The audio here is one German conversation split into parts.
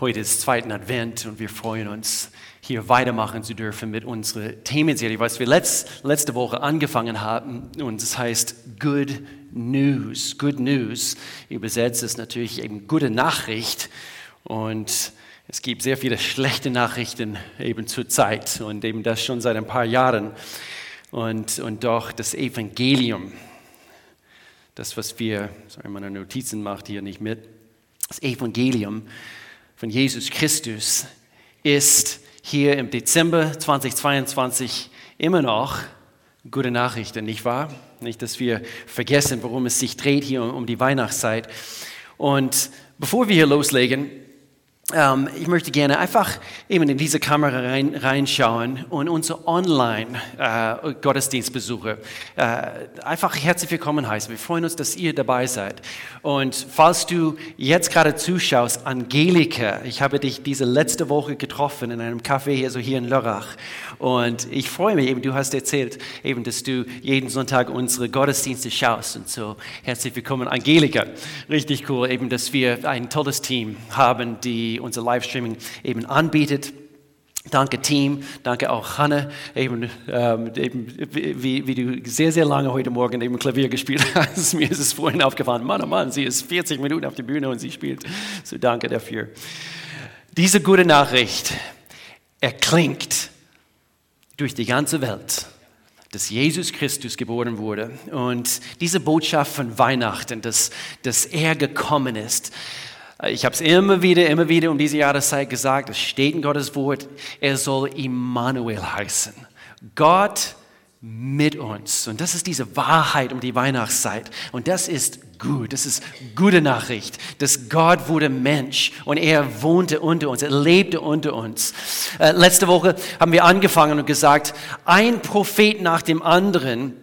Heute ist zweiten Advent und wir freuen uns, hier weitermachen zu dürfen mit unserer Themenserie, was wir letzt, letzte Woche angefangen haben. Und es heißt Good News. Good News übersetzt ist natürlich eben gute Nachricht. Und es gibt sehr viele schlechte Nachrichten eben zur Zeit und eben das schon seit ein paar Jahren. Und, und doch das Evangelium, das, was wir, sorry, meine Notizen macht hier nicht mit, das Evangelium von Jesus Christus ist hier im Dezember 2022 immer noch gute Nachrichten, nicht wahr? Nicht, dass wir vergessen, worum es sich dreht hier um die Weihnachtszeit. Und bevor wir hier loslegen, ähm, ich möchte gerne einfach eben in diese Kamera rein, reinschauen und unsere Online-Gottesdienstbesucher äh, äh, einfach herzlich willkommen heißen. Wir freuen uns, dass ihr dabei seid. Und falls du jetzt gerade zuschaust, Angelika, ich habe dich diese letzte Woche getroffen in einem Café hier so hier in Lörrach. Und ich freue mich eben, du hast erzählt eben, dass du jeden Sonntag unsere Gottesdienste schaust. Und so herzlich willkommen, Angelika. Richtig cool, eben, dass wir ein tolles Team haben, die unser Livestreaming eben anbietet. Danke Team, danke auch Hanne, eben, ähm, eben wie, wie, du sehr, sehr lange heute Morgen eben Klavier gespielt hast. Mir ist es vorhin aufgefallen, Mann, oh Mann, sie ist 40 Minuten auf der Bühne und sie spielt. So danke dafür. Diese gute Nachricht erklingt durch die ganze Welt, dass Jesus Christus geboren wurde. Und diese Botschaft von Weihnachten, dass, dass er gekommen ist, ich habe es immer wieder, immer wieder um diese Jahreszeit gesagt, es steht in Gottes Wort, er soll Immanuel heißen. Gott mit uns. Und das ist diese Wahrheit um die Weihnachtszeit. Und das ist gut. Das ist gute Nachricht, dass Gott wurde Mensch und er wohnte unter uns, er lebte unter uns. Äh, letzte Woche haben wir angefangen und gesagt, ein Prophet nach dem anderen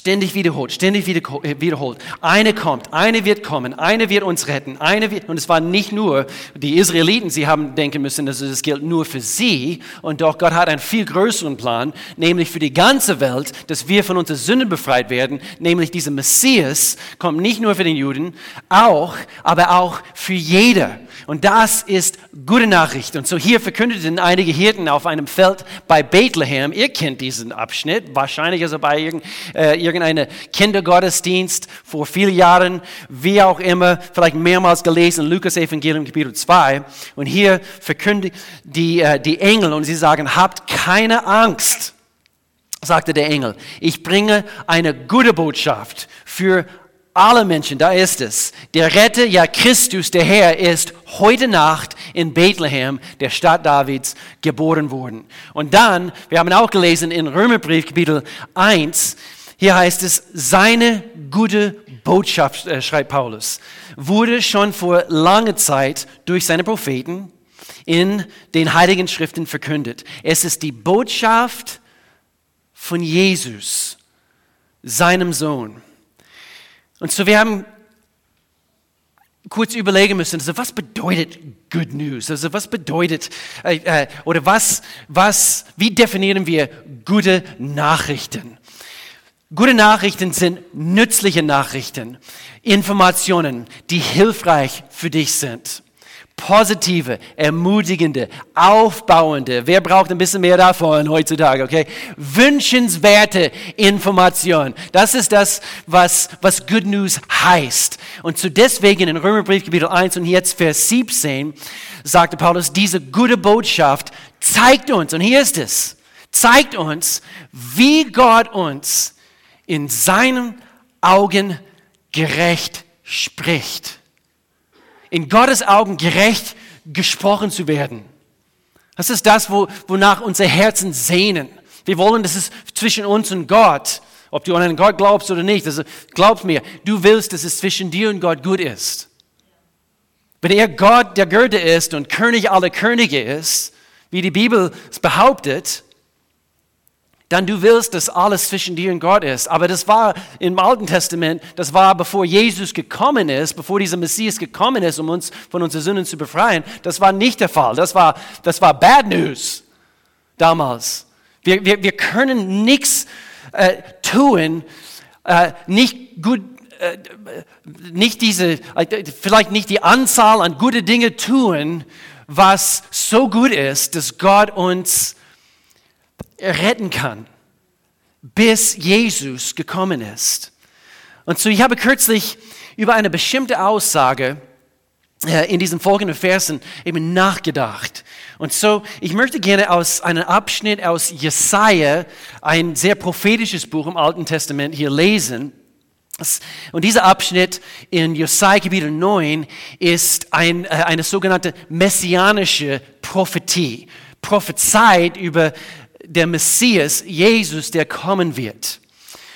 Ständig wiederholt, ständig äh, wiederholt. Eine kommt, eine wird kommen, eine wird uns retten, eine wird, und es war nicht nur die Israeliten, sie haben denken müssen, dass es gilt nur für sie, und doch Gott hat einen viel größeren Plan, nämlich für die ganze Welt, dass wir von unseren Sünden befreit werden, nämlich dieser Messias kommt nicht nur für den Juden, auch, aber auch für jeder. Und das ist gute Nachricht. Und so hier verkündeten einige Hirten auf einem Feld bei Bethlehem, ihr kennt diesen Abschnitt, wahrscheinlich also bei irgendeinem, äh, irgendeinem Kindergottesdienst vor vielen Jahren, wie auch immer, vielleicht mehrmals gelesen, Lukas Evangelium Kapitel 2. Und hier verkündigt die, äh, die Engel und sie sagen, habt keine Angst sagte der Engel, ich bringe eine gute Botschaft für alle Menschen, da ist es. Der Retter, ja Christus, der Herr, ist heute Nacht in Bethlehem, der Stadt Davids, geboren worden. Und dann, wir haben auch gelesen in Römerbrief Kapitel 1, hier heißt es, seine gute Botschaft, äh, schreibt Paulus, wurde schon vor langer Zeit durch seine Propheten in den Heiligen Schriften verkündet. Es ist die Botschaft von Jesus, seinem Sohn. Und so wir haben kurz überlegen müssen, also was bedeutet Good News? Also was bedeutet, äh, äh, oder was, was, wie definieren wir gute Nachrichten? Gute Nachrichten sind nützliche Nachrichten, Informationen, die hilfreich für dich sind positive, ermutigende, aufbauende, wer braucht ein bisschen mehr davon heutzutage, okay? Wünschenswerte Information. Das ist das, was, was Good News heißt. Und zu deswegen in Römerbrief Kapitel 1 und jetzt Vers 17 sagte Paulus, diese gute Botschaft zeigt uns, und hier ist es, zeigt uns, wie Gott uns in seinen Augen gerecht spricht in Gottes Augen gerecht gesprochen zu werden. Das ist das, wo, wonach unsere Herzen sehnen. Wir wollen, dass es zwischen uns und Gott, ob du an einen Gott glaubst oder nicht, also glaub mir, du willst, dass es zwischen dir und Gott gut ist. Wenn er Gott der Götter ist und König aller Könige ist, wie die Bibel es behauptet, dann du willst, dass alles zwischen dir und Gott ist. Aber das war im Alten Testament, das war bevor Jesus gekommen ist, bevor dieser Messias gekommen ist, um uns von unseren Sünden zu befreien. Das war nicht der Fall. Das war, das war Bad News damals. Wir, wir, wir können nichts äh, tun, äh, nicht gut äh, nicht diese, äh, vielleicht nicht die Anzahl an gute Dinge tun, was so gut ist, dass Gott uns retten kann, bis Jesus gekommen ist. Und so, ich habe kürzlich über eine bestimmte Aussage äh, in diesen folgenden Versen eben nachgedacht. Und so, ich möchte gerne aus einem Abschnitt aus Jesaja, ein sehr prophetisches Buch im Alten Testament, hier lesen. Und dieser Abschnitt in Jesaja Kapitel 9 ist ein, äh, eine sogenannte messianische Prophetie. Prophezeit über der Messias, Jesus, der kommen wird.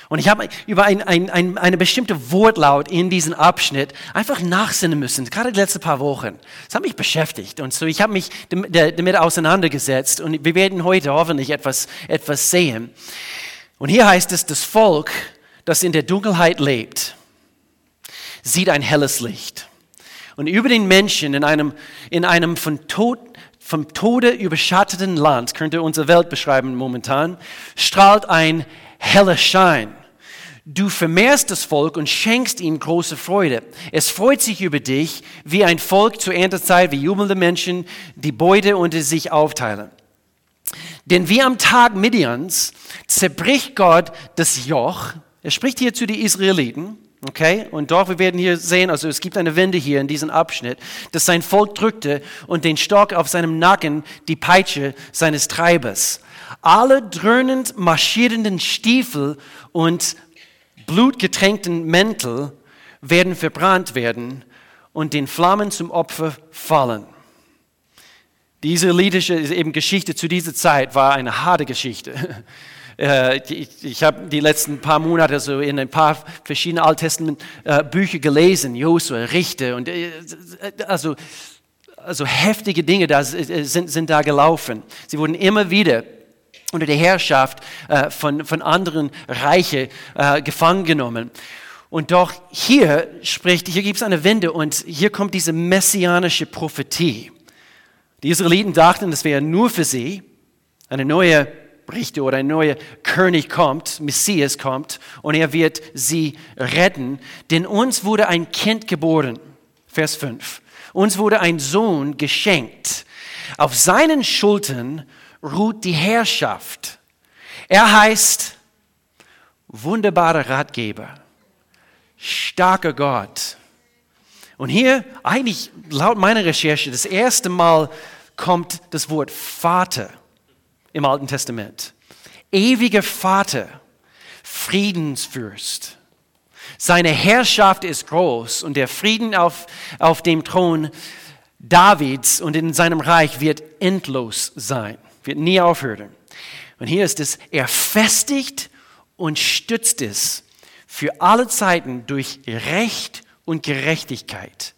Und ich habe über ein, ein, ein, eine bestimmte Wortlaut in diesem Abschnitt einfach nachsinnen müssen, gerade die letzten paar Wochen. Das hat mich beschäftigt und so ich habe mich damit auseinandergesetzt und wir werden heute hoffentlich etwas, etwas sehen. Und hier heißt es, das Volk, das in der Dunkelheit lebt, sieht ein helles Licht. Und über den Menschen in einem, in einem von Tod, vom Tode überschatteten Land, könnte unsere Welt beschreiben momentan, strahlt ein heller Schein. Du vermehrst das Volk und schenkst ihm große Freude. Es freut sich über dich, wie ein Volk zur Erntezeit, wie jubelnde Menschen die Beute unter sich aufteilen. Denn wie am Tag Midians zerbricht Gott das Joch. Er spricht hier zu den Israeliten. Okay, und doch, wir werden hier sehen, also es gibt eine Wende hier in diesem Abschnitt, dass sein Volk drückte und den Stock auf seinem Nacken die Peitsche seines Treibers. Alle dröhnend marschierenden Stiefel und blutgetränkten Mäntel werden verbrannt werden und den Flammen zum Opfer fallen. Diese liedische eben Geschichte zu dieser Zeit war eine harte Geschichte. Äh, ich habe die letzten paar Monate so in ein paar verschiedene Alttestament-Bücher gelesen, Josua, Richter und äh, also, also heftige Dinge da sind, sind da gelaufen. Sie wurden immer wieder unter der Herrschaft äh, von, von anderen Reiche äh, gefangen genommen. Und doch hier spricht, hier gibt es eine Wende und hier kommt diese messianische Prophetie. Die Israeliten dachten, das wäre nur für sie. Eine neue Richter oder ein neuer König kommt, Messias kommt und er wird sie retten. Denn uns wurde ein Kind geboren. Vers 5. Uns wurde ein Sohn geschenkt. Auf seinen Schultern ruht die Herrschaft. Er heißt wunderbarer Ratgeber, starker Gott. Und hier, eigentlich laut meiner Recherche, das erste Mal kommt das Wort Vater im Alten Testament. Ewiger Vater, Friedensfürst. Seine Herrschaft ist groß und der Frieden auf, auf dem Thron Davids und in seinem Reich wird endlos sein wird nie aufhören. Und hier ist es, er festigt und stützt es für alle Zeiten durch Recht und Gerechtigkeit.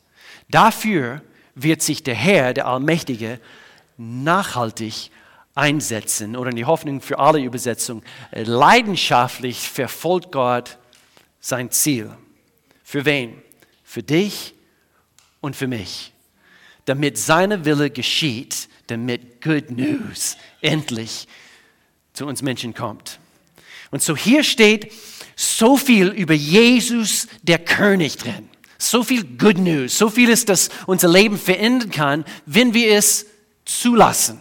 Dafür wird sich der Herr, der Allmächtige, nachhaltig einsetzen oder in die Hoffnung für alle Übersetzungen, leidenschaftlich verfolgt Gott sein Ziel. Für wen? Für dich und für mich. Damit seine Wille geschieht damit Good News endlich zu uns Menschen kommt. Und so hier steht so viel über Jesus, der König drin. So viel Good News, so vieles, das unser Leben verändern kann, wenn wir es zulassen.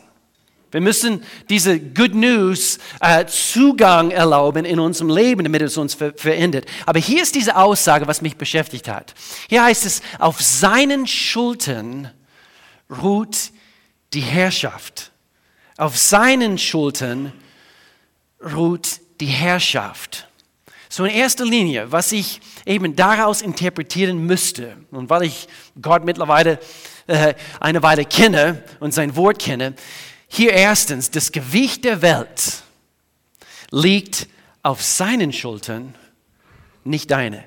Wir müssen diese Good News äh, Zugang erlauben in unserem Leben, damit es uns ver verändert. Aber hier ist diese Aussage, was mich beschäftigt hat. Hier heißt es, auf seinen Schultern ruht die Herrschaft. Auf seinen Schultern ruht die Herrschaft. So in erster Linie, was ich eben daraus interpretieren müsste, und weil ich Gott mittlerweile äh, eine Weile kenne und sein Wort kenne, hier erstens, das Gewicht der Welt liegt auf seinen Schultern, nicht deine.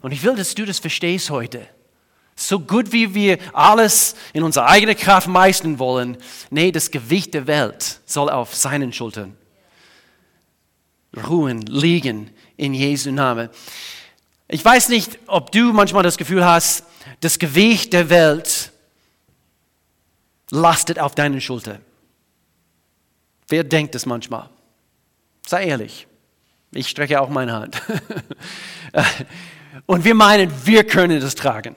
Und ich will, dass du das verstehst heute. So gut wie wir alles in unserer eigenen Kraft meistern wollen, nee, das Gewicht der Welt soll auf seinen Schultern ruhen, liegen in Jesu Namen. Ich weiß nicht, ob du manchmal das Gefühl hast, das Gewicht der Welt lastet auf deinen Schultern. Wer denkt das manchmal? Sei ehrlich. Ich strecke auch meine Hand. Und wir meinen, wir können das tragen.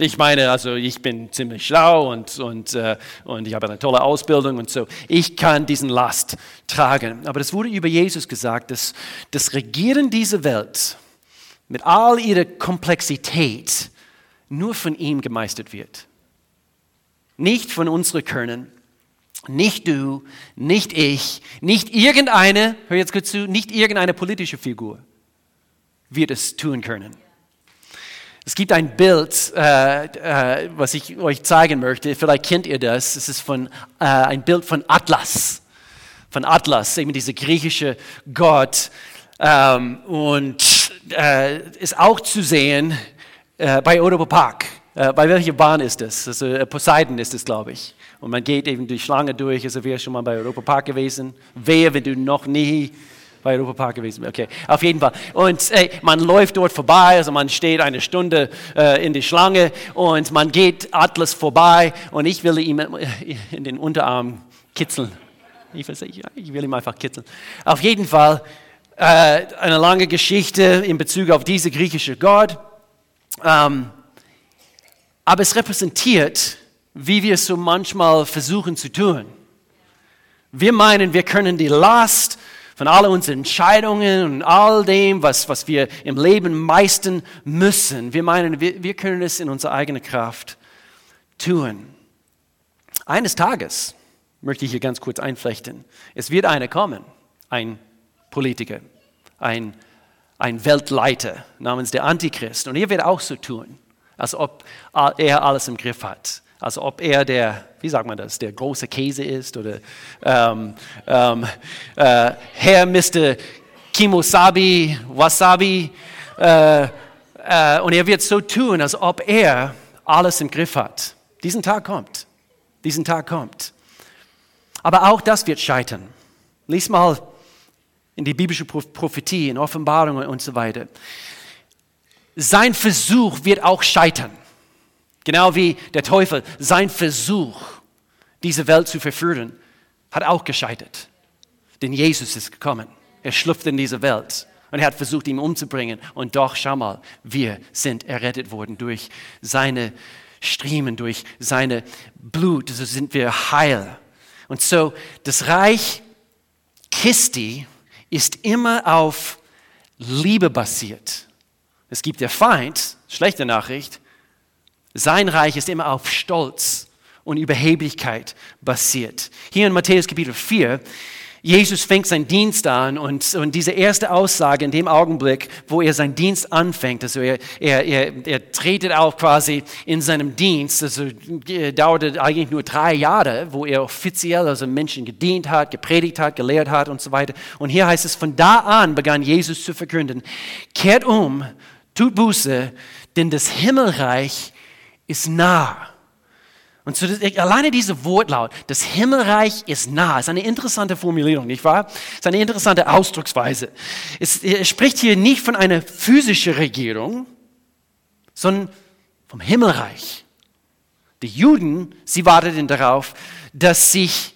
Ich meine, also ich bin ziemlich schlau und, und, äh, und ich habe eine tolle Ausbildung und so. Ich kann diesen Last tragen. Aber es wurde über Jesus gesagt, dass das Regieren dieser Welt mit all ihrer Komplexität nur von ihm gemeistert wird. Nicht von unseren Können, nicht du, nicht ich, nicht irgendeine, hör jetzt gut zu, nicht irgendeine politische Figur wird es tun können. Es gibt ein Bild, äh, äh, was ich euch zeigen möchte. Vielleicht kennt ihr das. Es ist von, äh, ein Bild von Atlas. Von Atlas, eben dieser griechische Gott. Ähm, und äh, ist auch zu sehen äh, bei Europa Park. Äh, bei welcher Bahn ist das? Also Poseidon ist es, glaube ich. Und man geht eben die Schlange durch. Also wäre schon mal bei Europa Park gewesen. Wehe, wenn du noch nie bei Europa Park gewesen. Okay, auf jeden Fall. Und ey, man läuft dort vorbei, also man steht eine Stunde äh, in die Schlange und man geht Atlas vorbei und ich will ihm in den Unterarm kitzeln. Ich will, ich will ihm einfach kitzeln. Auf jeden Fall äh, eine lange Geschichte in Bezug auf diese griechische Gott. Ähm, aber es repräsentiert, wie wir es so manchmal versuchen zu tun. Wir meinen, wir können die Last von all unseren Entscheidungen und all dem, was, was wir im Leben meisten müssen. Wir meinen, wir, wir können es in unserer eigenen Kraft tun. Eines Tages, möchte ich hier ganz kurz einflechten, es wird einer kommen, ein Politiker, ein, ein Weltleiter namens der Antichrist. Und er wird auch so tun, als ob er alles im Griff hat als ob er der, wie sagt man das, der große Käse ist oder ähm, ähm, äh, Herr Mr. Kimosabi, Wasabi. Äh, äh, und er wird so tun, als ob er alles im Griff hat. Diesen Tag kommt. Diesen Tag kommt. Aber auch das wird scheitern. Lies mal in die biblische Prophetie, in Offenbarungen und so weiter. Sein Versuch wird auch scheitern. Genau wie der Teufel, sein Versuch, diese Welt zu verführen, hat auch gescheitert. Denn Jesus ist gekommen. Er schlüpfte in diese Welt und er hat versucht, ihn umzubringen. Und doch, schau mal, wir sind errettet worden durch seine Striemen, durch seine Blut. So sind wir heil. Und so, das Reich Christi ist immer auf Liebe basiert. Es gibt der Feind, schlechte Nachricht, sein Reich ist immer auf Stolz und Überheblichkeit basiert. Hier in Matthäus Kapitel 4, Jesus fängt seinen Dienst an und, und diese erste Aussage in dem Augenblick, wo er seinen Dienst anfängt, also er, er, er, er tretet auf quasi in seinem Dienst, also dauerte eigentlich nur drei Jahre, wo er offiziell also Menschen gedient hat, gepredigt hat, gelehrt hat und so weiter. Und hier heißt es, von da an begann Jesus zu verkünden, kehrt um, tut Buße, denn das Himmelreich ist nah. Und so, alleine diese Wortlaut, das Himmelreich ist nah, ist eine interessante Formulierung, nicht wahr? Ist eine interessante Ausdrucksweise. Es, er spricht hier nicht von einer physischen Regierung, sondern vom Himmelreich. Die Juden, sie warteten darauf, dass sich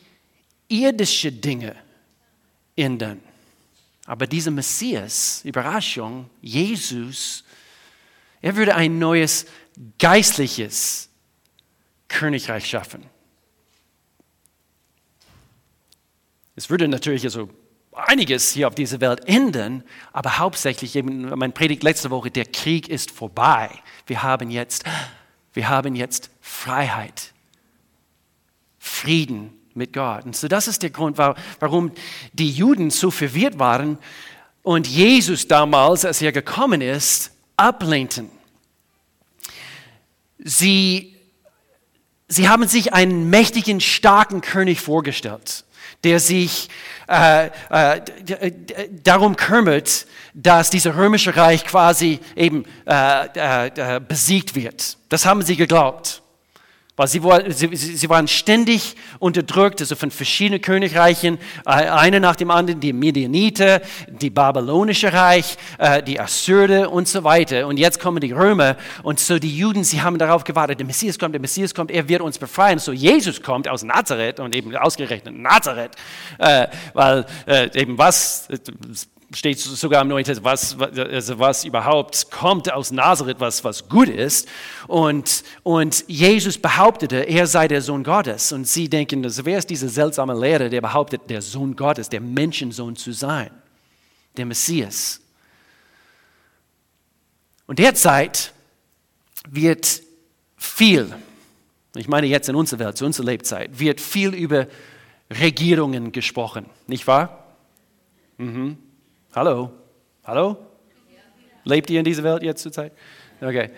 irdische Dinge ändern. Aber dieser Messias, Überraschung, Jesus, er würde ein neues geistliches Königreich schaffen. Es würde natürlich also einiges hier auf dieser Welt ändern, aber hauptsächlich, eben mein Predigt letzte Woche, der Krieg ist vorbei. Wir haben jetzt, wir haben jetzt Freiheit, Frieden mit Gott. Und so das ist der Grund, warum die Juden so verwirrt waren und Jesus damals, als er gekommen ist, ablehnten. Sie, sie haben sich einen mächtigen, starken König vorgestellt, der sich äh, äh, darum kümmert, dass dieses römische Reich quasi eben äh, äh, äh besiegt wird. Das haben sie geglaubt. Weil sie, sie, sie, waren ständig unterdrückt, also von verschiedenen Königreichen, äh, eine nach dem anderen, die Medianiter, die Babylonische Reich, äh, die Assyrer und so weiter. Und jetzt kommen die Römer und so die Juden, sie haben darauf gewartet, der Messias kommt, der Messias kommt, er wird uns befreien. So Jesus kommt aus Nazareth und eben ausgerechnet Nazareth, äh, weil eben was, steht sogar im Neuen Testament, was, also was überhaupt kommt aus Nazareth, was, was gut ist. Und, und Jesus behauptete, er sei der Sohn Gottes. Und sie denken, wer ist dieser seltsame Lehrer, der behauptet, der Sohn Gottes, der Menschensohn zu sein, der Messias. Und derzeit wird viel, ich meine jetzt in unserer Welt, zu unserer Lebzeit, wird viel über Regierungen gesprochen, nicht wahr? Mhm. Hallo? Hallo? Lebt ihr in dieser Welt jetzt zur Zeit? Okay.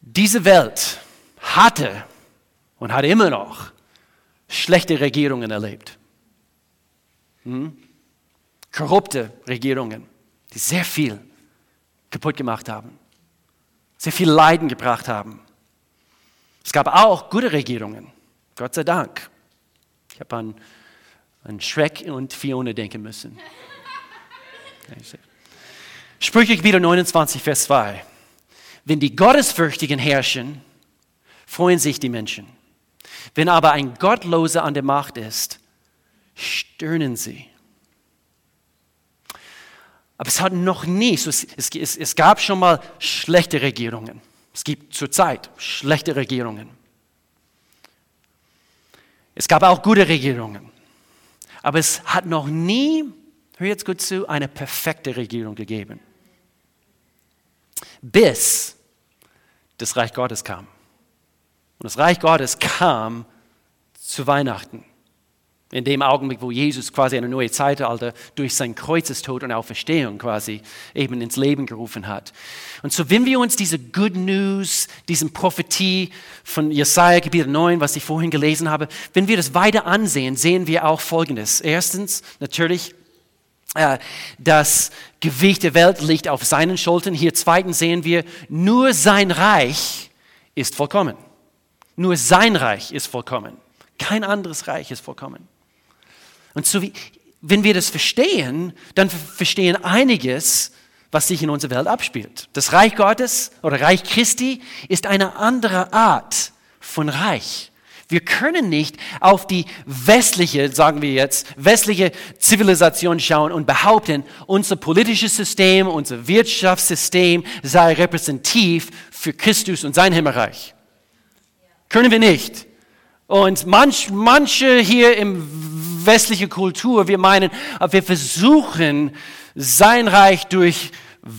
diese Welt hatte und hat immer noch schlechte Regierungen erlebt. Hm? Korrupte Regierungen, die sehr viel kaputt gemacht haben, sehr viel Leiden gebracht haben. Es gab auch gute Regierungen, Gott sei Dank. Ich habe an an Shrek und Fiona denken müssen. Sprüche Kapitel 29, Vers 2. Wenn die Gottesfürchtigen herrschen, freuen sich die Menschen. Wenn aber ein Gottloser an der Macht ist, stöhnen sie. Aber es hat noch nie, es, es, es gab schon mal schlechte Regierungen. Es gibt zurzeit schlechte Regierungen. Es gab auch gute Regierungen. Aber es hat noch nie, hör jetzt gut zu, eine perfekte Regierung gegeben. Bis das Reich Gottes kam. Und das Reich Gottes kam zu Weihnachten. In dem Augenblick, wo Jesus quasi eine neue Zeitalter durch sein Kreuzestod und Auferstehung quasi eben ins Leben gerufen hat. Und so, wenn wir uns diese Good News, diesen Prophetie von Jesaja Kapitel 9, was ich vorhin gelesen habe, wenn wir das weiter ansehen, sehen wir auch Folgendes. Erstens, natürlich, äh, das Gewicht der Welt liegt auf seinen Schultern. Hier zweitens sehen wir, nur sein Reich ist vollkommen. Nur sein Reich ist vollkommen. Kein anderes Reich ist vollkommen. Und so wie, wenn wir das verstehen, dann verstehen einiges, was sich in unserer Welt abspielt. Das Reich Gottes oder Reich Christi ist eine andere Art von Reich. Wir können nicht auf die westliche, sagen wir jetzt, westliche Zivilisation schauen und behaupten, unser politisches System, unser Wirtschaftssystem sei repräsentativ für Christus und sein Himmelreich. Können wir nicht. Und manch, manche hier im westliche Kultur. Wir meinen, wir versuchen, sein Reich durch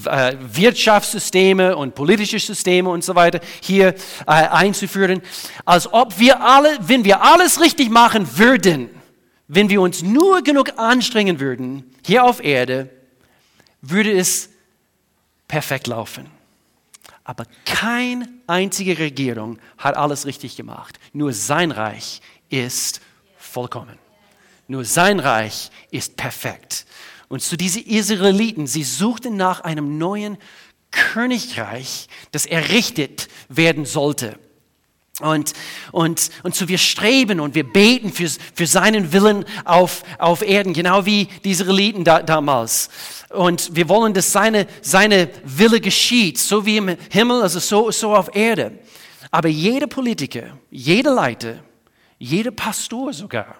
äh, Wirtschaftssysteme und politische Systeme und so weiter hier äh, einzuführen, als ob wir alle, wenn wir alles richtig machen würden, wenn wir uns nur genug anstrengen würden, hier auf Erde, würde es perfekt laufen. Aber keine einzige Regierung hat alles richtig gemacht. Nur sein Reich ist vollkommen. Nur sein Reich ist perfekt. Und zu diesen Israeliten, sie suchten nach einem neuen Königreich, das errichtet werden sollte. Und, und, und so wir streben und wir beten für, für seinen Willen auf, auf Erden, genau wie die Israeliten da, damals. Und wir wollen, dass seine, seine Wille geschieht, so wie im Himmel, also so, so auf Erde. Aber jeder Politiker, jeder Leiter, jeder Pastor sogar,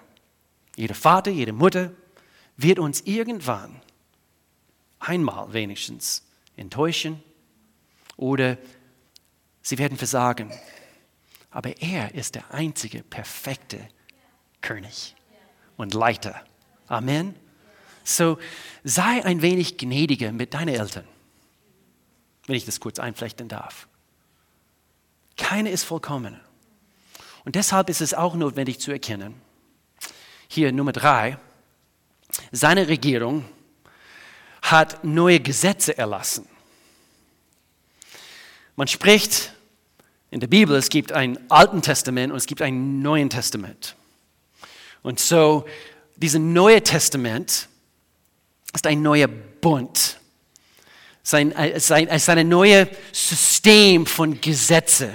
jeder Vater, jede Mutter wird uns irgendwann einmal wenigstens enttäuschen oder sie werden versagen. Aber er ist der einzige perfekte König und Leiter. Amen. So sei ein wenig gnädiger mit deinen Eltern, wenn ich das kurz einflechten darf. Keine ist vollkommen. Und deshalb ist es auch notwendig zu erkennen, hier Nummer drei, seine Regierung hat neue Gesetze erlassen. Man spricht in der Bibel, es gibt ein Alten Testament und es gibt ein Neuen Testament. Und so, dieses Neue Testament ist ein neuer Bund. Sein, sein, es ist ein neues System von Gesetze,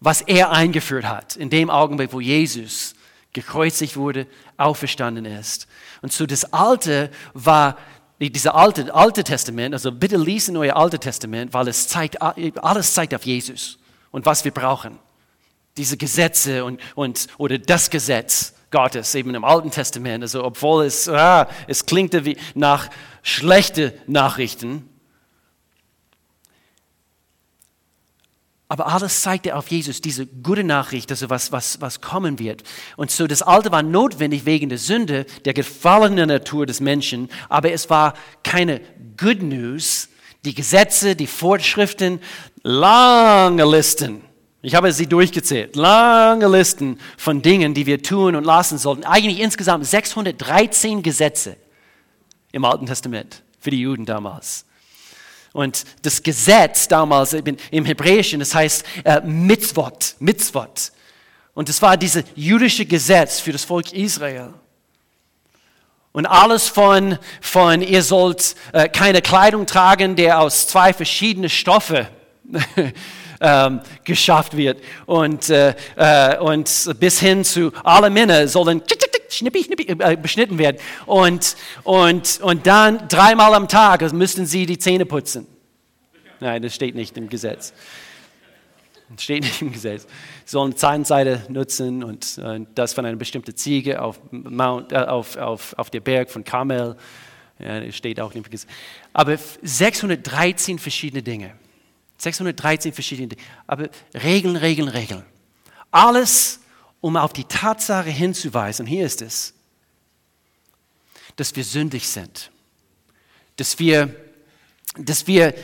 was er eingeführt hat, in dem Augenblick, wo Jesus gekreuzigt wurde, auferstanden ist. Und so das Alte war, dieser alte, alte Testament, also bitte lesen euer Alte Testament, weil es zeigt, alles zeigt auf Jesus und was wir brauchen. Diese Gesetze und, und, oder das Gesetz Gottes, eben im Alten Testament. Also obwohl es, ah, es klingt wie nach schlechten Nachrichten. Aber alles zeigte auf Jesus, diese gute Nachricht, also was, was, was kommen wird. Und so das Alte war notwendig wegen der Sünde, der gefallenen Natur des Menschen, aber es war keine Good News. Die Gesetze, die Fortschriften, lange Listen. Ich habe sie durchgezählt. Lange Listen von Dingen, die wir tun und lassen sollten. Eigentlich insgesamt 613 Gesetze im Alten Testament für die Juden damals. Und das Gesetz damals im Hebräischen, das heißt äh, Mitzvot, Mitzvot. Und das war dieses jüdische Gesetz für das Volk Israel. Und alles von, von ihr sollt äh, keine Kleidung tragen, der aus zwei verschiedenen Stoffen ähm, geschafft wird. Und, äh, äh, und bis hin zu alle Männer sollen schnippi, schnippi, äh, beschnitten werden. Und, und, und dann dreimal am Tag müssten sie die Zähne putzen. Nein, das steht nicht im Gesetz. Das steht nicht im Gesetz. Sie sollen Zahnseide nutzen und äh, das von einer bestimmten Ziege auf, Mount, äh, auf, auf, auf der Berg von Kamel. Ja, das steht auch nicht im Gesetz. Aber 613 verschiedene Dinge. 613 verschiedene Dinge. Aber Regeln, Regeln, Regeln. Alles um auf die Tatsache hinzuweisen, und hier ist es, dass wir sündig sind, dass wir, dass wir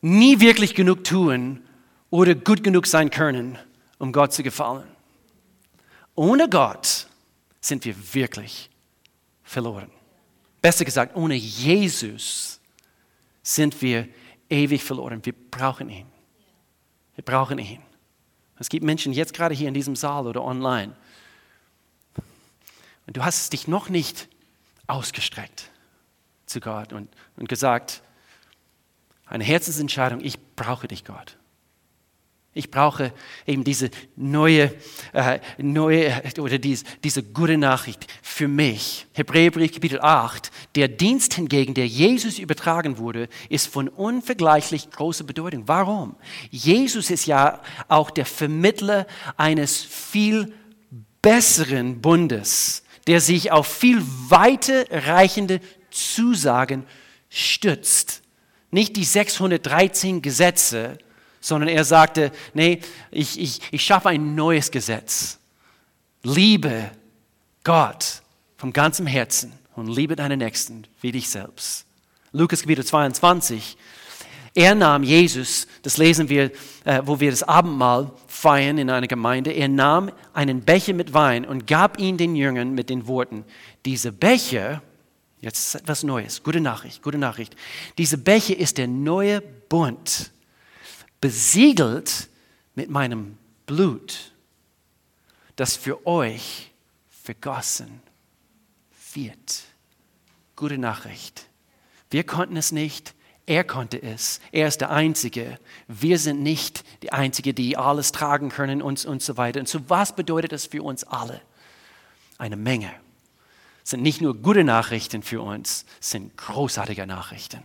nie wirklich genug tun oder gut genug sein können, um Gott zu gefallen. Ohne Gott sind wir wirklich verloren. Besser gesagt, ohne Jesus sind wir ewig verloren. Wir brauchen ihn. Wir brauchen ihn. Es gibt Menschen jetzt gerade hier in diesem Saal oder online. Und du hast dich noch nicht ausgestreckt zu Gott und, und gesagt, eine Herzensentscheidung, ich brauche dich, Gott. Ich brauche eben diese neue, äh, neue oder dies, diese gute Nachricht für mich. Hebräerbrief Kapitel 8. Der Dienst hingegen, der Jesus übertragen wurde, ist von unvergleichlich großer Bedeutung. Warum? Jesus ist ja auch der Vermittler eines viel besseren Bundes, der sich auf viel weiter reichende Zusagen stützt. Nicht die 613 Gesetze, sondern er sagte, nee, ich, ich, ich schaffe ein neues Gesetz. Liebe Gott vom ganzem Herzen und liebe deinen Nächsten wie dich selbst. Lukas Kapitel 22. Er nahm Jesus, das lesen wir, äh, wo wir das Abendmahl feiern in einer Gemeinde, er nahm einen Becher mit Wein und gab ihn den Jüngern mit den Worten, diese Becher, jetzt ist etwas Neues, gute Nachricht, gute Nachricht, diese Becher ist der neue Bund besiegelt mit meinem Blut, das für euch vergossen wird. Gute Nachricht. Wir konnten es nicht, er konnte es. Er ist der Einzige. Wir sind nicht die Einzige, die alles tragen können und, und so weiter. Und so was bedeutet das für uns alle? Eine Menge. Es sind nicht nur gute Nachrichten für uns, es sind großartige Nachrichten.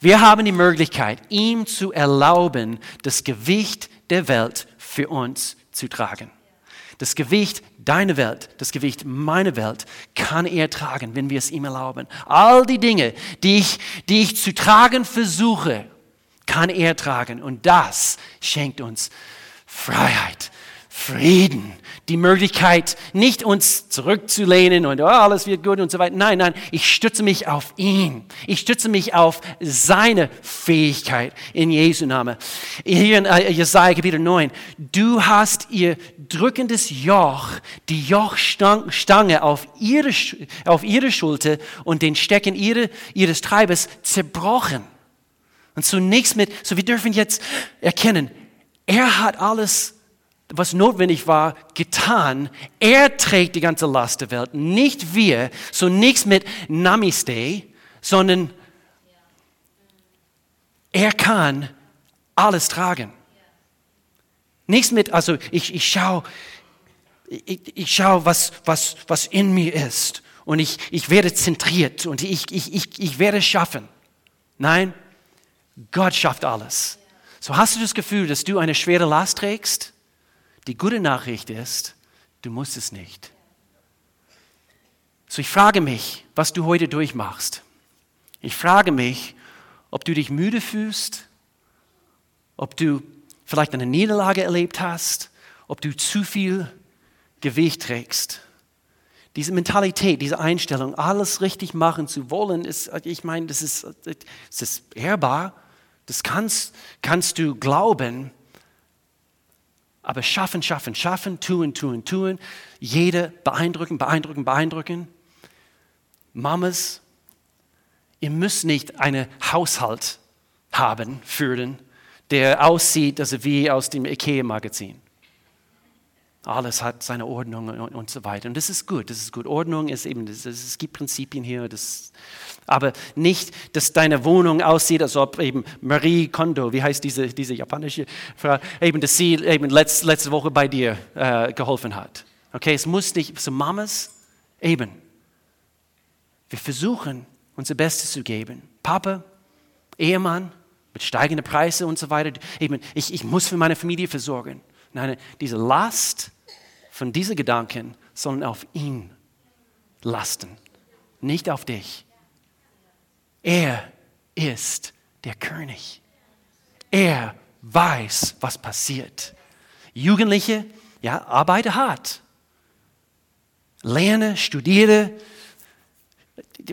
Wir haben die Möglichkeit, ihm zu erlauben, das Gewicht der Welt für uns zu tragen. Das Gewicht deiner Welt, das Gewicht meiner Welt kann er tragen, wenn wir es ihm erlauben. All die Dinge, die ich, die ich zu tragen versuche, kann er tragen. Und das schenkt uns Freiheit, Frieden, die Möglichkeit, nicht uns zurückzulehnen und oh, alles wird gut und so weiter. Nein, nein, ich stütze mich auf ihn. Ich stütze mich auf seine Fähigkeit in Jesu Namen. Hier in äh, Jesaja Kapitel 9. Du hast ihr drückendes Joch, die Jochstange auf ihre, auf ihre Schulter und den Stecken ihre, ihres Treibers zerbrochen. Und zunächst mit, so wir dürfen jetzt erkennen, er hat alles was notwendig war, getan. Er trägt die ganze Last der Welt, nicht wir. So nichts mit Namaste, sondern er kann alles tragen. Nichts mit, also ich, ich schaue, ich, ich schaue, was, was, was in mir ist. Und ich, ich werde zentriert und ich, ich, ich, ich werde schaffen. Nein, Gott schafft alles. So hast du das Gefühl, dass du eine schwere Last trägst? Die gute Nachricht ist, du musst es nicht. So ich frage mich, was du heute durchmachst. Ich frage mich, ob du dich müde fühlst, ob du vielleicht eine Niederlage erlebt hast, ob du zu viel Gewicht trägst. Diese Mentalität, diese Einstellung, alles richtig machen zu wollen, ist, ich meine, das ist, das ist ehrbar. Das kannst, kannst du glauben. Aber schaffen, schaffen, schaffen, tun, tun, tun. Jede beeindrucken, beeindrucken, beeindrucken. Mamas, ihr müsst nicht einen Haushalt haben, führen, der aussieht, also wie aus dem IKEA-Magazin. Alles hat seine Ordnung und, und, so weiter. Und das ist gut, das ist gut. Ordnung ist eben, das, das, es gibt Prinzipien hier, das, aber nicht, dass deine Wohnung aussieht, als ob eben Marie Kondo, wie heißt diese, diese japanische Frau, eben, dass sie eben letzt, letzte Woche bei dir äh, geholfen hat. Okay, es muss nicht, so Mamas, eben. Wir versuchen, unser Bestes zu geben. Papa, Ehemann, mit steigenden Preisen und so weiter. Eben, ich, ich muss für meine Familie versorgen. Nein, diese Last von diesen Gedanken sollen auf ihn lasten, nicht auf dich. Er ist der König. Er weiß, was passiert. Jugendliche, ja, arbeite hart. Lerne, studiere,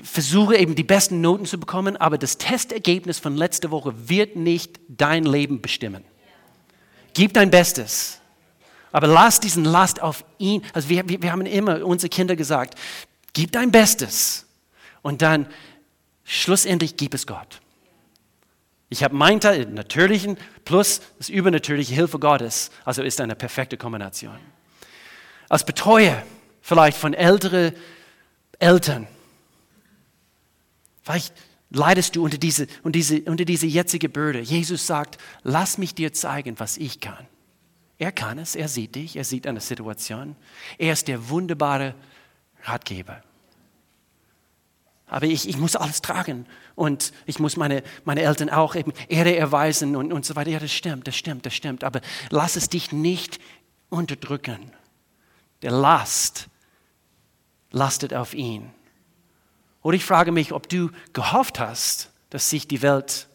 versuche eben die besten Noten zu bekommen, aber das Testergebnis von letzter Woche wird nicht dein Leben bestimmen. Gib dein Bestes. Aber lass diesen Last auf ihn. Also wir, wir, haben immer unsere Kinder gesagt, gib dein Bestes. Und dann schlussendlich gib es Gott. Ich habe meinen Teil, natürlichen plus das übernatürliche Hilfe Gottes. Also ist eine perfekte Kombination. Als Betreuer vielleicht von älteren Eltern. Vielleicht leidest du unter diese, unter diese, unter diese jetzige Bürde. Jesus sagt, lass mich dir zeigen, was ich kann. Er kann es, er sieht dich, er sieht eine Situation. Er ist der wunderbare Ratgeber. Aber ich, ich muss alles tragen und ich muss meine, meine Eltern auch eben Ehre erweisen und, und so weiter. Ja, das stimmt, das stimmt, das stimmt. Aber lass es dich nicht unterdrücken. Der Last lastet auf ihn. Oder ich frage mich, ob du gehofft hast, dass sich die Welt,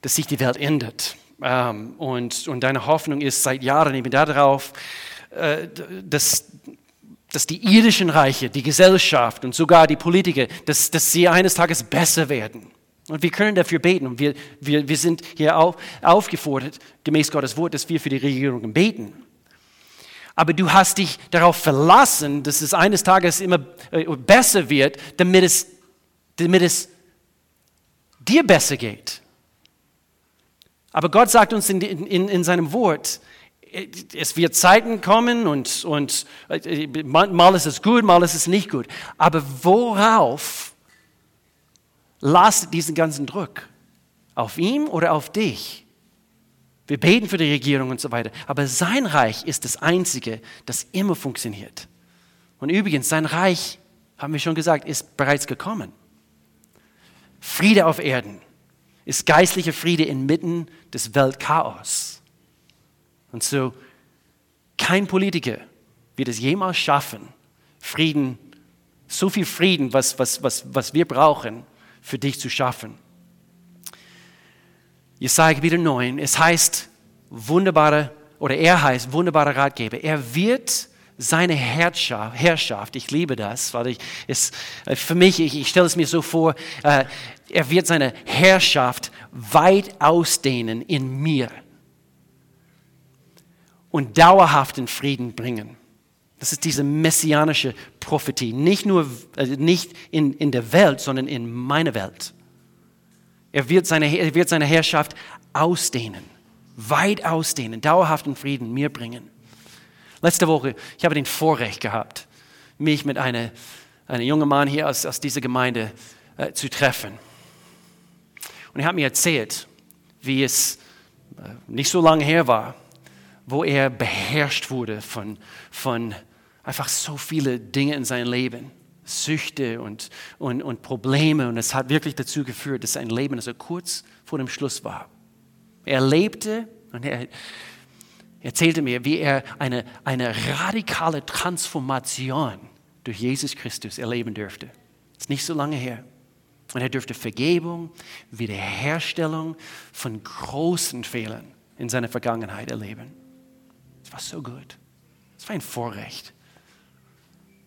dass sich die Welt ändert. Ähm, und, und deine Hoffnung ist seit Jahren eben darauf, äh, dass, dass die irdischen Reiche, die Gesellschaft und sogar die Politiker, dass, dass sie eines Tages besser werden. Und wir können dafür beten. Und wir, wir, wir sind hier auf, aufgefordert, gemäß Gottes Wort, dass wir für die Regierungen beten aber du hast dich darauf verlassen, dass es eines Tages immer äh, besser wird, damit es, damit es dir besser geht. Aber Gott sagt uns in, in, in seinem Wort, es wird Zeiten kommen und, und äh, mal ist es gut, mal ist es nicht gut. Aber worauf lastet diesen ganzen Druck? Auf ihm oder auf dich? Wir beten für die Regierung und so weiter. Aber sein Reich ist das Einzige, das immer funktioniert. Und übrigens, sein Reich, haben wir schon gesagt, ist bereits gekommen. Friede auf Erden ist geistlicher Friede inmitten des Weltchaos. Und so, kein Politiker wird es jemals schaffen, Frieden, so viel Frieden, was, was, was, was wir brauchen, für dich zu schaffen. Jesaja Kapitel 9, es heißt wunderbare, oder er heißt wunderbarer Ratgeber. Er wird seine Herrschaft, Herrschaft, ich liebe das, weil ich, es, äh, für mich, ich, ich stelle es mir so vor, äh, er wird seine Herrschaft weit ausdehnen in mir und dauerhaften Frieden bringen. Das ist diese messianische Prophetie, nicht nur äh, nicht in, in der Welt, sondern in meiner Welt. Er wird seine, er wird seine Herrschaft ausdehnen, weit ausdehnen, dauerhaften Frieden mir bringen. Letzte Woche, ich habe den Vorrecht gehabt, mich mit einem eine jungen Mann hier aus, aus dieser Gemeinde äh, zu treffen. Und er hat mir erzählt, wie es äh, nicht so lange her war, wo er beherrscht wurde von, von einfach so viele Dinge in seinem Leben. Süchte und, und, und Probleme. Und es hat wirklich dazu geführt, dass sein Leben also kurz vor dem Schluss war. Er lebte und er erzählte mir, wie er eine, eine radikale Transformation durch Jesus Christus erleben dürfte. Das ist nicht so lange her. Und er dürfte Vergebung, Wiederherstellung von großen Fehlern in seiner Vergangenheit erleben. Es war so gut. Es war ein Vorrecht,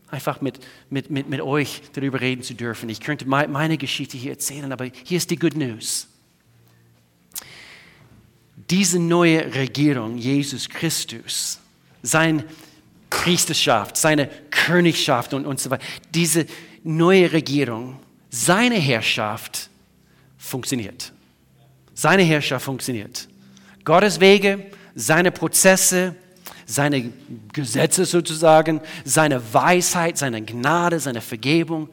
einfach mit, mit, mit, mit euch darüber reden zu dürfen. Ich könnte meine Geschichte hier erzählen, aber hier ist die Good News. Diese neue Regierung, Jesus Christus, sein Priesterschaft, seine Königschaft und, und so weiter, diese neue Regierung, seine Herrschaft funktioniert. Seine Herrschaft funktioniert. Gottes Wege, seine Prozesse, seine Gesetze sozusagen, seine Weisheit, seine Gnade, seine Vergebung,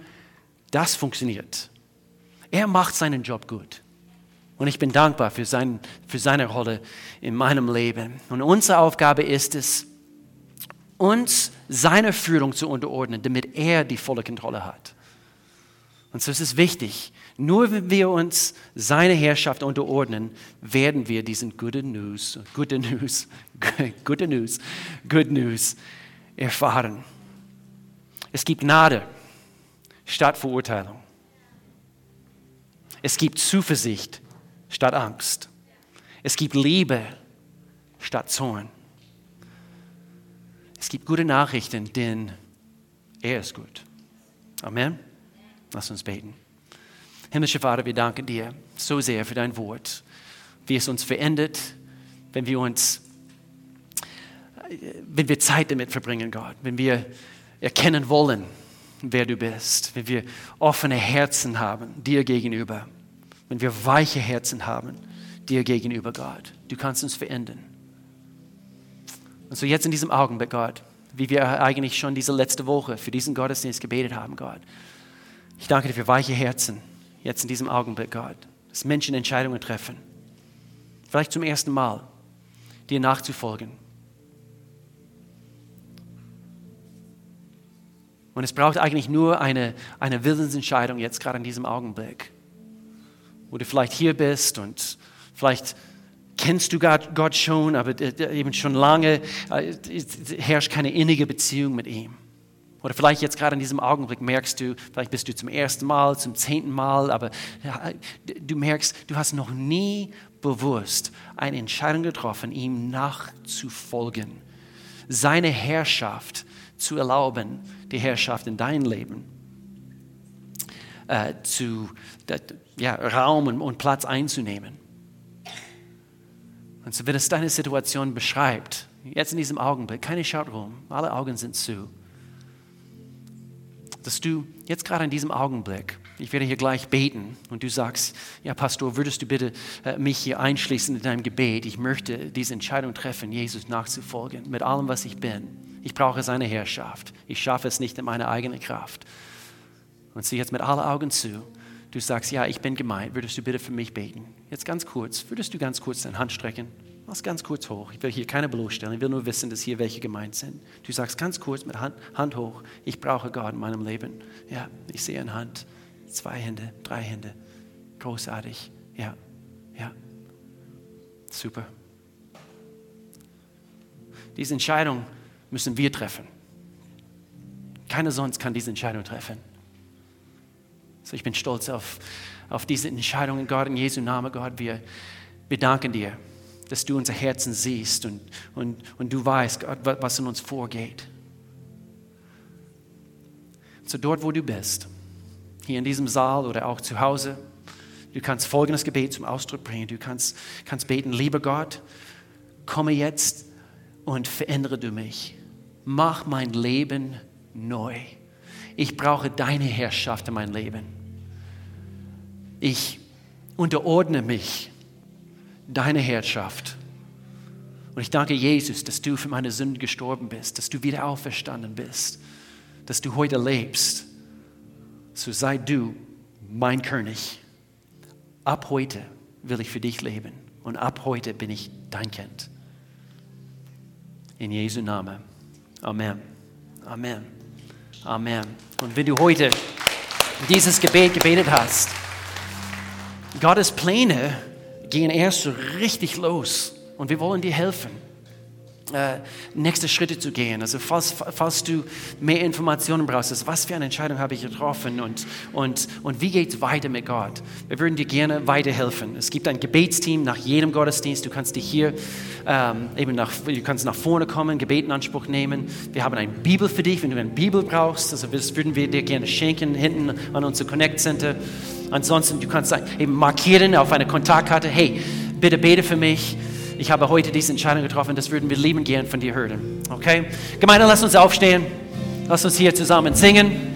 das funktioniert. Er macht seinen Job gut. Und ich bin dankbar für, sein, für seine Rolle in meinem Leben. Und unsere Aufgabe ist es, uns seiner Führung zu unterordnen, damit er die volle Kontrolle hat. Und so ist es wichtig, nur wenn wir uns seiner Herrschaft unterordnen, werden wir diesen Good News, Good News, Good News, Good News erfahren. Es gibt Gnade statt Verurteilung. Es gibt Zuversicht statt Angst. Es gibt Liebe statt Zorn. Es gibt gute Nachrichten, denn er ist gut. Amen. Lass uns beten. Himmlischer Vater, wir danken dir so sehr für dein Wort, wie es uns verändert, wenn wir uns, wenn wir Zeit damit verbringen, Gott, wenn wir erkennen wollen, wer du bist, wenn wir offene Herzen haben dir gegenüber, wenn wir weiche Herzen haben dir gegenüber, Gott. Du kannst uns verändern. Und so jetzt in diesem Augenblick, Gott, wie wir eigentlich schon diese letzte Woche für diesen Gottesdienst gebetet haben, Gott. Ich danke dir für weiche Herzen jetzt in diesem Augenblick, Gott, dass Menschen Entscheidungen treffen. Vielleicht zum ersten Mal, dir nachzufolgen. Und es braucht eigentlich nur eine, eine Willensentscheidung jetzt gerade in diesem Augenblick, wo du vielleicht hier bist und vielleicht kennst du Gott schon, aber eben schon lange äh, herrscht keine innige Beziehung mit ihm. Oder vielleicht jetzt gerade in diesem Augenblick merkst du, vielleicht bist du zum ersten Mal, zum zehnten Mal, aber du merkst, du hast noch nie bewusst eine Entscheidung getroffen, ihm nachzufolgen, seine Herrschaft zu erlauben, die Herrschaft in dein Leben äh, zu ja, Raum und, Platz einzunehmen. Und so, wenn es deine Situation beschreibt, jetzt in diesem Augenblick, keine schaut rum, alle Augen sind zu dass du jetzt gerade in diesem Augenblick, ich werde hier gleich beten und du sagst, ja Pastor, würdest du bitte äh, mich hier einschließen in deinem Gebet? Ich möchte diese Entscheidung treffen, Jesus nachzufolgen, mit allem, was ich bin. Ich brauche seine Herrschaft. Ich schaffe es nicht in meiner eigenen Kraft. Und sieh jetzt mit allen Augen zu. Du sagst, ja, ich bin gemeint, würdest du bitte für mich beten? Jetzt ganz kurz, würdest du ganz kurz deine Hand strecken? Mach ganz kurz hoch. Ich will hier keine bloßstellen. Ich will nur wissen, dass hier welche gemeint sind. Du sagst ganz kurz mit Hand, Hand hoch. Ich brauche Gott in meinem Leben. Ja, ich sehe eine Hand. Zwei Hände, drei Hände. Großartig. Ja, ja. Super. Diese Entscheidung müssen wir treffen. Keiner sonst kann diese Entscheidung treffen. So, ich bin stolz auf, auf diese Entscheidung, Gott, in Jesu Namen, Gott. Wir, wir danken dir dass du unser Herzen siehst und, und, und du weißt, Gott, was in uns vorgeht. So dort, wo du bist, hier in diesem Saal oder auch zu Hause, du kannst folgendes Gebet zum Ausdruck bringen. Du kannst, kannst beten, lieber Gott, komme jetzt und verändere du mich. Mach mein Leben neu. Ich brauche deine Herrschaft in mein Leben. Ich unterordne mich deine Herrschaft. Und ich danke Jesus, dass du für meine Sünden gestorben bist, dass du wieder auferstanden bist, dass du heute lebst. So sei du mein König. Ab heute will ich für dich leben und ab heute bin ich dein Kind. In Jesu Namen. Amen. Amen. Amen. Und wenn du heute dieses Gebet gebetet hast, Gottes Pläne gehen erst so richtig los und wir wollen dir helfen. äh, nächste Schritte zu gehen. Also falls, falls du mehr Informationen brauchst, also was für eine Entscheidung habe ich getroffen und, und, und wie geht es weiter mit Gott? Wir würden dir gerne weiterhelfen. Es gibt ein Gebetsteam nach jedem Gottesdienst. Du kannst dich hier ähm, eben nach, du kannst nach vorne kommen, Gebet in Anspruch nehmen. Wir haben eine Bibel für dich, wenn du eine Bibel brauchst. Also das würden wir dir gerne schenken hinten an unser Connect Center. Ansonsten, du kannst eben markieren auf eine Kontaktkarte, hey, bitte bete für mich ich habe heute diese Entscheidung getroffen, das würden wir lieben gern von dir hören. Okay? Gemeinde, lass uns aufstehen. Lass uns hier zusammen singen.